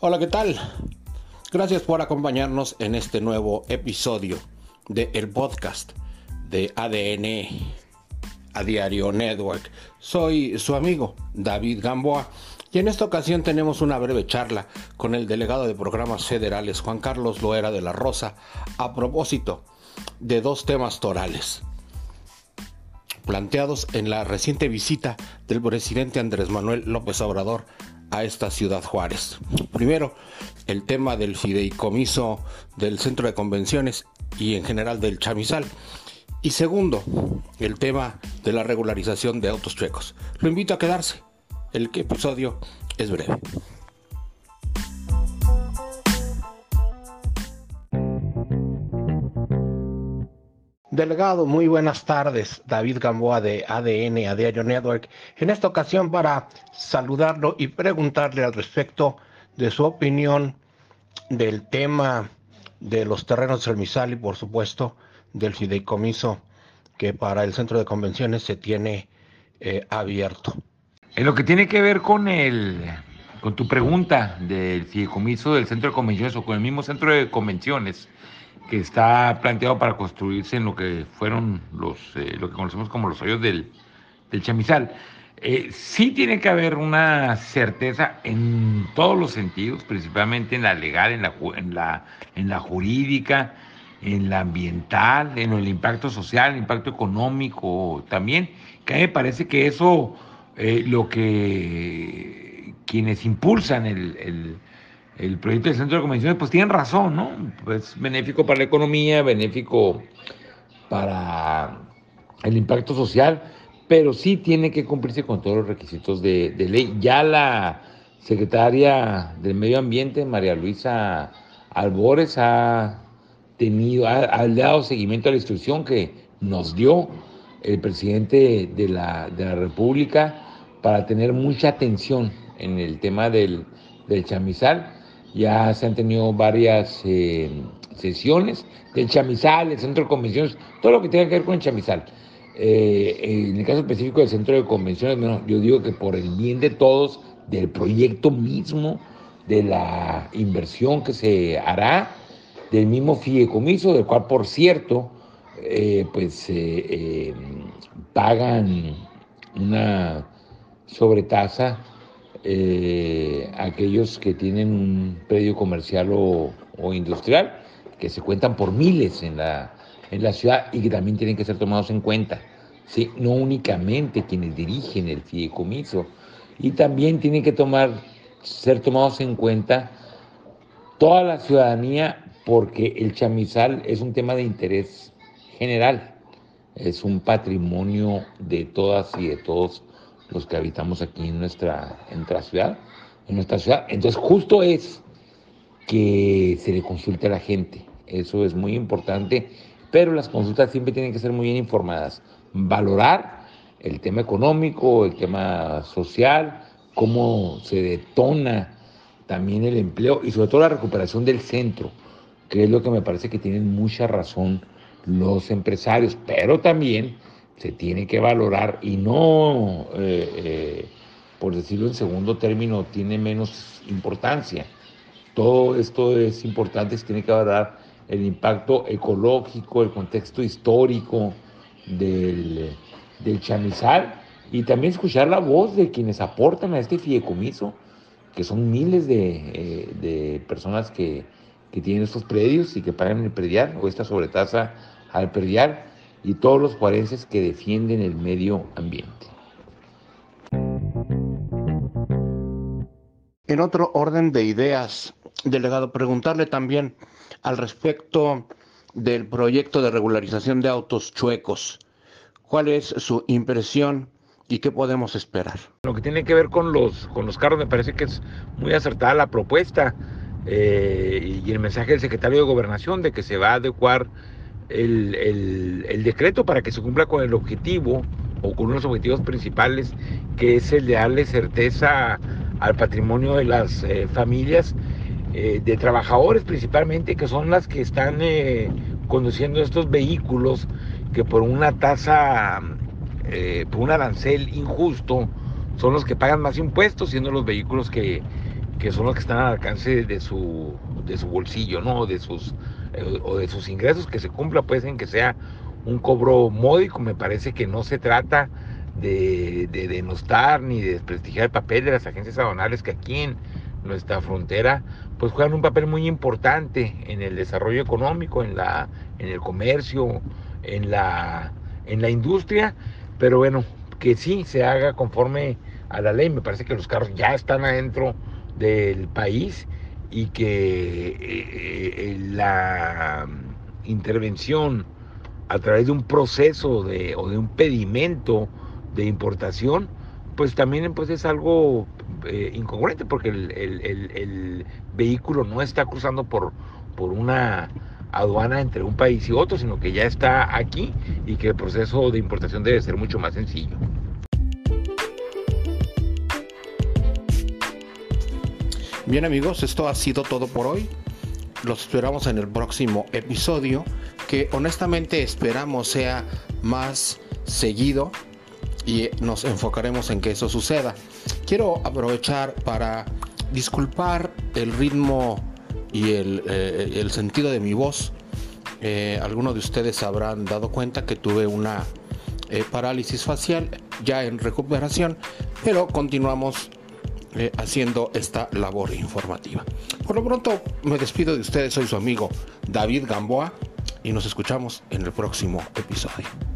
Hola, ¿qué tal? Gracias por acompañarnos en este nuevo episodio de el podcast de ADN a Diario Network. Soy su amigo David Gamboa y en esta ocasión tenemos una breve charla con el delegado de programas federales Juan Carlos Loera de la Rosa a propósito de dos temas torales planteados en la reciente visita del presidente Andrés Manuel López Obrador a esta ciudad Juárez. Primero, el tema del fideicomiso del centro de convenciones y en general del chamizal. Y segundo, el tema de la regularización de autos chuecos. Lo invito a quedarse. El episodio es breve. Delegado, muy buenas tardes. David Gamboa de ADN, a Diario Network. En esta ocasión para saludarlo y preguntarle al respecto de su opinión del tema de los terrenos del Misal y por supuesto del fideicomiso que para el centro de convenciones se tiene eh, abierto. En lo que tiene que ver con el con tu pregunta del fideicomiso del centro de convenciones o con el mismo centro de convenciones, que está planteado para construirse en lo que fueron los, eh, lo que conocemos como los hoyos del, del chamizal. Eh, sí tiene que haber una certeza en todos los sentidos, principalmente en la legal, en la, en la, en la jurídica, en la ambiental, en el impacto social, el impacto económico también, que a mí me parece que eso, eh, lo que quienes impulsan el el proyecto del centro de convenciones, pues tienen razón, ¿no? Pues benéfico para la economía, benéfico para el impacto social, pero sí tiene que cumplirse con todos los requisitos de, ley. Ya la secretaria del Medio Ambiente, María Luisa Albores, ha tenido, ha, dado seguimiento a la instrucción que nos dio el presidente de la, de la República para tener mucha atención en el tema del, del chamizal ya se han tenido varias eh, sesiones del chamizal, del centro de convenciones, todo lo que tenga que ver con el chamizal. Eh, en el caso específico del centro de convenciones, yo digo que por el bien de todos, del proyecto mismo, de la inversión que se hará, del mismo fideicomiso, del cual, por cierto, eh, pues pagan una sobretasa eh, aquellos que tienen un predio comercial o, industrial, que se cuentan por miles en la, en la ciudad y que también tienen que ser tomados en cuenta. ¿sí? No únicamente quienes dirigen el fideicomiso, y también tienen que tomar, ser tomados en cuenta toda la ciudadanía porque el chamizal es un tema de interés general, es un patrimonio de todas y de todos los que habitamos aquí en nuestra, en nuestra ciudad, en nuestra ciudad. Entonces justo es que se le consulte a la gente. Eso es muy importante, pero las consultas siempre tienen que ser muy bien informadas. Valorar el tema económico, el tema social, cómo se detona también el empleo y sobre todo la recuperación del centro, que es lo que me parece que tienen mucha razón los empresarios, pero también se tiene que valorar y no, eh, eh, por decirlo en segundo término, tiene menos importancia. Todo esto es importante, se tiene que valorar el impacto ecológico, el contexto histórico del, del chamizal y también escuchar la voz de quienes aportan a este fideicomiso, que son miles de, eh, personas que, que, tienen estos predios y que pagan el predial o esta sobretasa al predial y todos los juarenses que defienden el medio ambiente. En otro orden de ideas, delegado, preguntarle también al respecto del proyecto de regularización de autos chuecos. ¿Cuál es su impresión y qué podemos esperar? Lo que tiene que ver con los, con los carros me parece que es muy acertada la propuesta eh, y el mensaje del secretario de Gobernación de que se va a adecuar el, decreto para que se cumpla con el objetivo o con unos objetivos principales, que es el de darle certeza al patrimonio de las eh, familias, eh, de trabajadores principalmente, que son las que están eh, conduciendo estos vehículos, que por una tasa, por un arancel injusto, son los que pagan más impuestos, siendo los vehículos que, que son los que están al alcance de su, de su bolsillo, ¿no? De sus, eh, o de sus ingresos, que se cumpla pues en que sea un cobro módico. Me parece que no se trata de, de denostar ni de desprestigiar el papel de las agencias aduanales que aquí en nuestra frontera pues juegan un papel muy importante en el desarrollo económico, en, la, en el comercio, en la, en la industria, pero bueno, que sí se haga conforme a la ley. Me parece que los carros ya están adentro del país y que eh, eh, la intervención a través de un proceso de, o de un pedimento de importación, pues también pues es algo eh, incongruente porque el, vehículo no está cruzando por, por una aduana entre un país y otro, sino que ya está aquí y que el proceso de importación debe ser mucho más sencillo. Bien amigos, esto ha sido todo por hoy. Los esperamos en el próximo episodio, que honestamente esperamos sea más seguido y nos enfocaremos en que eso suceda. Quiero aprovechar para disculpar el ritmo y el, eh, sentido de mi voz. Eh, algunos de ustedes habrán dado cuenta que tuve una eh, parálisis facial ya en recuperación, pero continuamos haciendo esta labor informativa. Por lo pronto me despido de ustedes, soy su amigo David Gamboa y nos escuchamos en el próximo episodio.